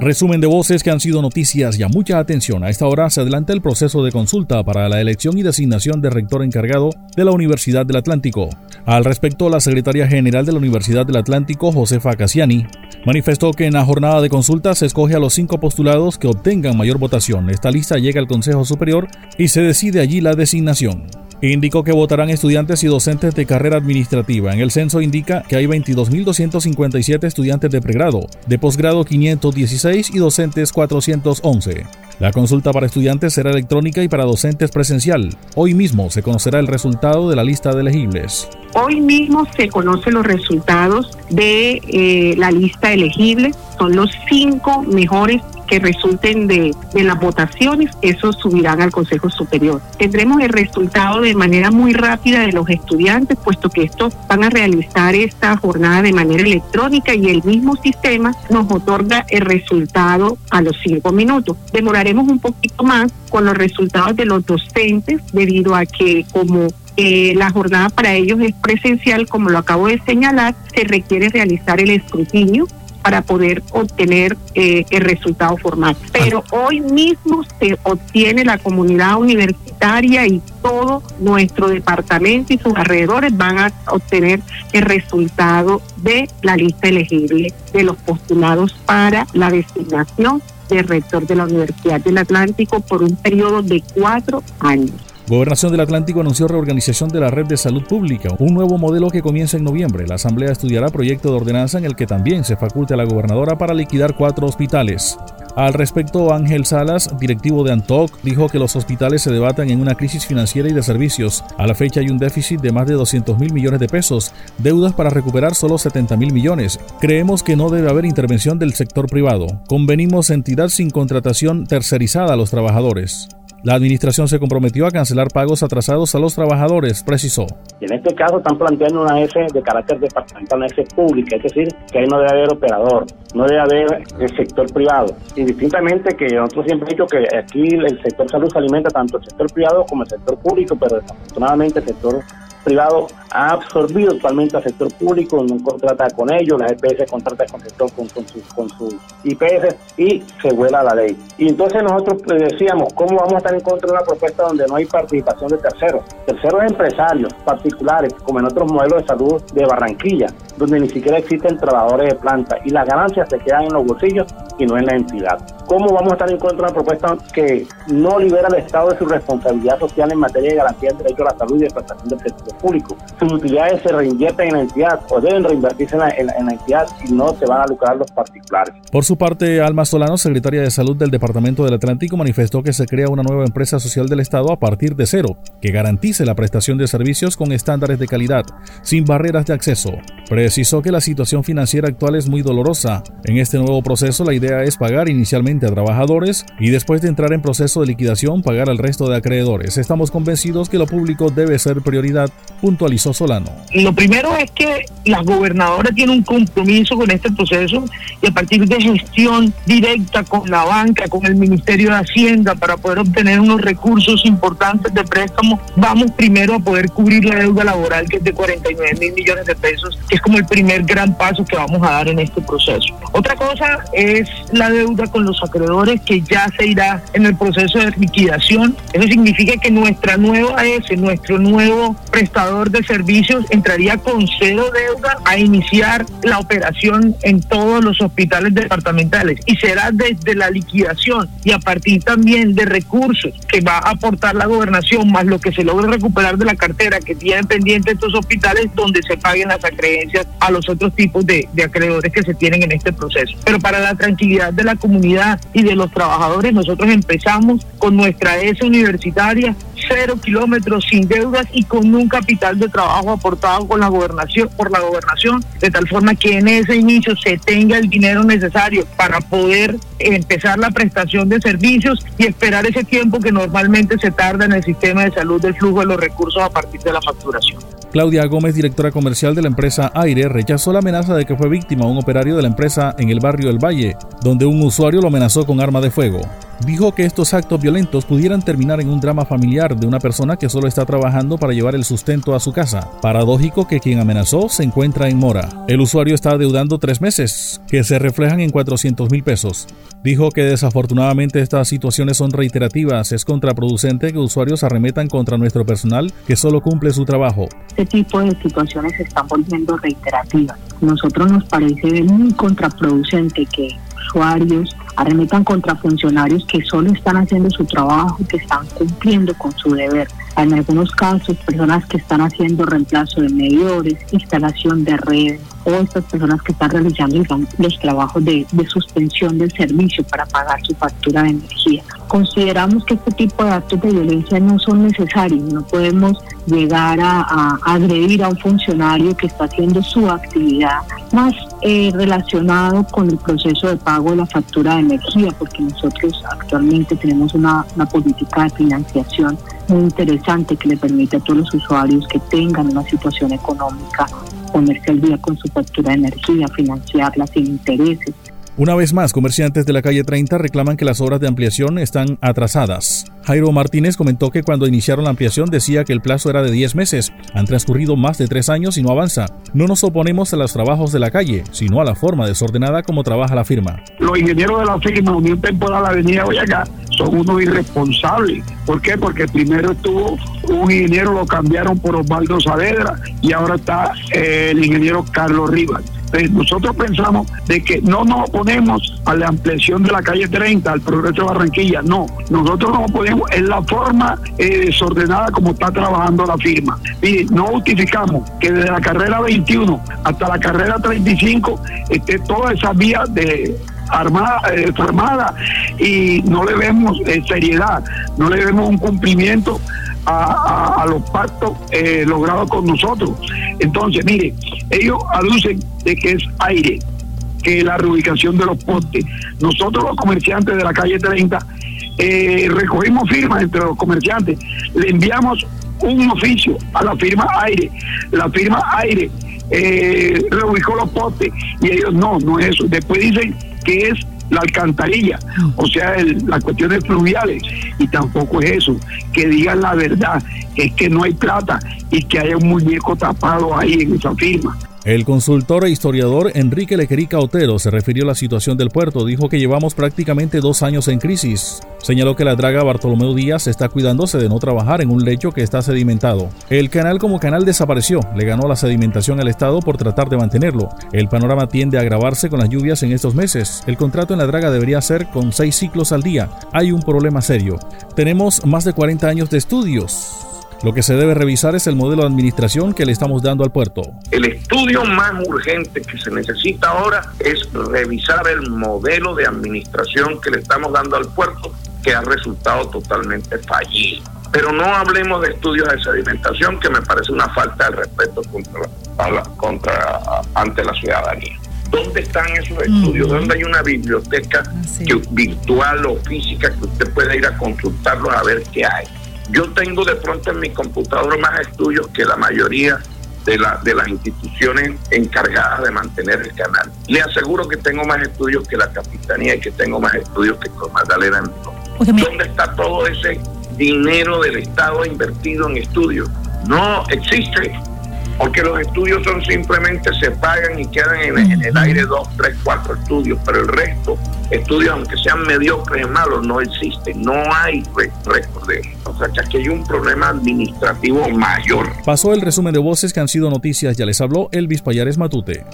Resumen de voces que han sido noticias y a mucha atención. A esta hora se adelanta el proceso de consulta para la elección y designación de rector encargado de la Universidad del Atlántico. Al respecto, la secretaria general de la Universidad del Atlántico, Josefa Cassiani, manifestó que en la jornada de consulta se escoge a los cinco postulados que obtengan mayor votación. Esta lista llega al Consejo Superior y se decide allí la designación. Indicó que votarán estudiantes y docentes de carrera administrativa. En el censo indica que hay 22.257 estudiantes de pregrado, de posgrado 516 y docentes 411. La consulta para estudiantes será electrónica y para docentes presencial. Hoy mismo se conocerá el resultado de la lista de elegibles. Hoy mismo se conocen los resultados de eh, la lista elegible. Son los cinco mejores que resulten de, las votaciones, esos subirán al Consejo Superior. Tendremos el resultado de manera muy rápida de los estudiantes, puesto que estos van a realizar esta jornada de manera electrónica y el mismo sistema nos otorga el resultado a los cinco minutos. Demoraremos un poquito más con los resultados de los docentes, debido a que como eh, la jornada para ellos es presencial, como lo acabo de señalar, se requiere realizar el escrutinio para poder obtener eh, el resultado formal. Pero hoy mismo se obtiene la comunidad universitaria y todo nuestro departamento y sus alrededores van a obtener el resultado de la lista elegible de los postulados para la designación de rector de la Universidad del Atlántico por un periodo de cuatro años. Gobernación del Atlántico anunció reorganización de la red de salud pública, un nuevo modelo que comienza en noviembre. La Asamblea estudiará proyecto de ordenanza en el que también se faculte a la gobernadora para liquidar cuatro hospitales. Al respecto, Ángel Salas, directivo de Antoc, dijo que los hospitales se debatan en una crisis financiera y de servicios. A la fecha hay un déficit de más de 200 mil millones de pesos, deudas para recuperar solo 70 mil millones. Creemos que no debe haber intervención del sector privado. Convenimos entidad sin contratación tercerizada a los trabajadores. La administración se comprometió a cancelar pagos atrasados a los trabajadores, precisó. En este caso están planteando una S de carácter departamental, una S pública, es decir, que ahí no debe haber operador, no debe haber el sector privado. Indistintamente que nosotros siempre hemos dicho que aquí el sector salud se alimenta tanto el sector privado como el sector público, pero desafortunadamente el sector privado ha absorbido totalmente al sector público, no contrata con ellos, la EPS contrata con, sector, con, sus, con sus IPS y se vuela la ley. Y entonces nosotros decíamos, ¿cómo vamos a estar en contra de una propuesta donde no hay participación de terceros? Terceros empresarios particulares, como en otros modelos de salud de Barranquilla, donde ni siquiera existen trabajadores de planta y las ganancias se quedan en los bolsillos y no en la entidad. ¿Cómo vamos a estar en contra de una propuesta que no libera al Estado de su responsabilidad social en materia de garantía del derecho a la salud y de prestación del servicio público? Sus utilidades se reinvierten en la entidad o deben reinvertirse en la, entidad y no se van a lucrar los particulares. Por su parte, Alma Solano, secretaria de Salud del Departamento del Atlántico, manifestó que se crea una nueva empresa social del Estado a partir de cero, que garantice la prestación de servicios con estándares de calidad, sin barreras de acceso. Precisó que la situación financiera actual es muy dolorosa. En este nuevo proceso, la idea es pagar inicialmente a trabajadores y después de entrar en proceso de liquidación pagar al resto de acreedores. Estamos convencidos que lo público debe ser prioridad, puntualizó Solano. Lo primero es que la gobernadora tiene un compromiso con este proceso y a partir de gestión directa con la banca, con el Ministerio de Hacienda para poder obtener unos recursos importantes de préstamo, vamos primero a poder cubrir la deuda laboral que es de 49 mil millones de pesos, que es como el primer gran paso que vamos a dar en este proceso. Otra cosa es la deuda con los acreedores que ya se irá en el proceso de liquidación. Eso significa que nuestra nueva S, nuestro nuevo prestador de servicios, entraría con cero deuda a iniciar la operación en todos los hospitales departamentales y será desde la liquidación y a partir también de recursos que va a aportar la gobernación más lo que se logre recuperar de la cartera que tienen pendiente estos hospitales donde se paguen las acreencias a los otros tipos de, acreedores que se tienen en este proceso. Pero para la tranquilidad de la comunidad y de los trabajadores, nosotros empezamos con nuestra ESA universitaria, cero kilómetros sin deudas y con un capital de trabajo aportado con la gobernación, por la gobernación, de tal forma que en ese inicio se tenga el dinero necesario para poder empezar la prestación de servicios y esperar ese tiempo que normalmente se tarda en el sistema de salud del flujo de los recursos a partir de la facturación. Claudia Gómez, directora comercial de la empresa Aire, rechazó la amenaza de que fue víctima un operario de la empresa en el barrio del Valle, donde un usuario lo amenazó con arma de fuego. Dijo que estos actos violentos pudieran terminar en un drama familiar de una persona que solo está trabajando para llevar el sustento a su casa. Paradójico que quien amenazó se encuentra en mora. El usuario está deudando tres meses, que se reflejan en 400 mil pesos. Dijo que desafortunadamente estas situaciones son reiterativas. Es contraproducente que usuarios arremetan contra nuestro personal que solo cumple su trabajo. Este tipo de situaciones se están volviendo reiterativas. Nosotros nos parece muy contraproducente que usuarios arremetan contra funcionarios que solo están haciendo su trabajo, que están cumpliendo con su deber. En algunos casos, personas que están haciendo reemplazo de medidores, instalación de redes, o estas personas que están realizando los trabajos de, suspensión del servicio para pagar su factura de energía. Consideramos que este tipo de actos de violencia no son necesarios, no podemos llegar a, agredir a un funcionario que está haciendo su actividad más eh, relacionado con el proceso de pago de la factura de energía, porque nosotros actualmente tenemos una, una política de financiación muy interesante que le permite a todos los usuarios que tengan una situación económica ponerse al día con su factura de energía, financiarla sin intereses. Una vez más, comerciantes de la calle 30 reclaman que las obras de ampliación están atrasadas. Jairo Martínez comentó que cuando iniciaron la ampliación decía que el plazo era de 10 meses. Han transcurrido más de 3 años y no avanza. No nos oponemos a los trabajos de la calle, sino a la forma desordenada como trabaja la firma. Los ingenieros de la firma Unión Temporal Avenida Boyacá son unos irresponsables. ¿Por qué? Porque primero estuvo un ingeniero, lo cambiaron por Osvaldo Saavedra y ahora está eh, el ingeniero Carlos Rivas nosotros pensamos de que no nos oponemos a la ampliación de la calle 30, al progreso de Barranquilla, no, nosotros nos oponemos en la forma eh, desordenada como está trabajando la firma. y no justificamos que desde la carrera 21 hasta la carrera 35 esté toda esa vía de armada, eh, y no le vemos eh, seriedad, no le vemos un cumplimiento a, los pactos eh, logrados con nosotros. Entonces, mire, ellos aducen de que es aire, que la reubicación de los postes. Nosotros los comerciantes de la calle 30 eh, recogimos firmas entre los comerciantes, le enviamos un oficio a la firma aire, la firma aire eh, reubicó los postes y ellos no, no es eso. Después dicen que es la alcantarilla, o sea, las cuestiones fluviales, y tampoco es eso, que digan la verdad, es que no hay plata y que haya un muñeco tapado ahí en esa firma. El consultor e historiador Enrique Lequerica Otero se refirió a la situación del puerto. Dijo que llevamos prácticamente dos años en crisis. Señaló que la draga Bartolomé Díaz está cuidándose de no trabajar en un lecho que está sedimentado. El canal como canal desapareció. Le ganó la sedimentación al Estado por tratar de mantenerlo. El panorama tiende a agravarse con las lluvias en estos meses. El contrato en la draga debería ser con seis ciclos al día. Hay un problema serio. Tenemos más de 40 años de estudios. Lo que se debe revisar es el modelo de administración que le estamos dando al puerto. El estudio más urgente que se necesita ahora es revisar el modelo de administración que le estamos dando al puerto, que ha resultado totalmente fallido. Pero no hablemos de estudios de sedimentación, que me parece una falta de respeto contra, contra ante la ciudadanía. ¿Dónde están esos estudios? ¿Dónde hay una biblioteca virtual o física que usted pueda ir a consultarlos a ver qué hay? Yo tengo de pronto en mi computadora más estudios que la mayoría de, la, de las instituciones encargadas de mantener el canal. Le aseguro que tengo más estudios que la Capitanía y que tengo más estudios que con Magdalena ¿Dónde está todo ese dinero del Estado invertido en estudios? No existe porque los estudios son simplemente se pagan y quedan en, el aire dos, tres, cuatro estudios, pero el resto, estudios aunque sean mediocres y malos, no existen, no hay récord de O sea que aquí hay un problema administrativo mayor. Pasó el resumen de voces que han sido noticias, ya les habló Elvis Payares Matute.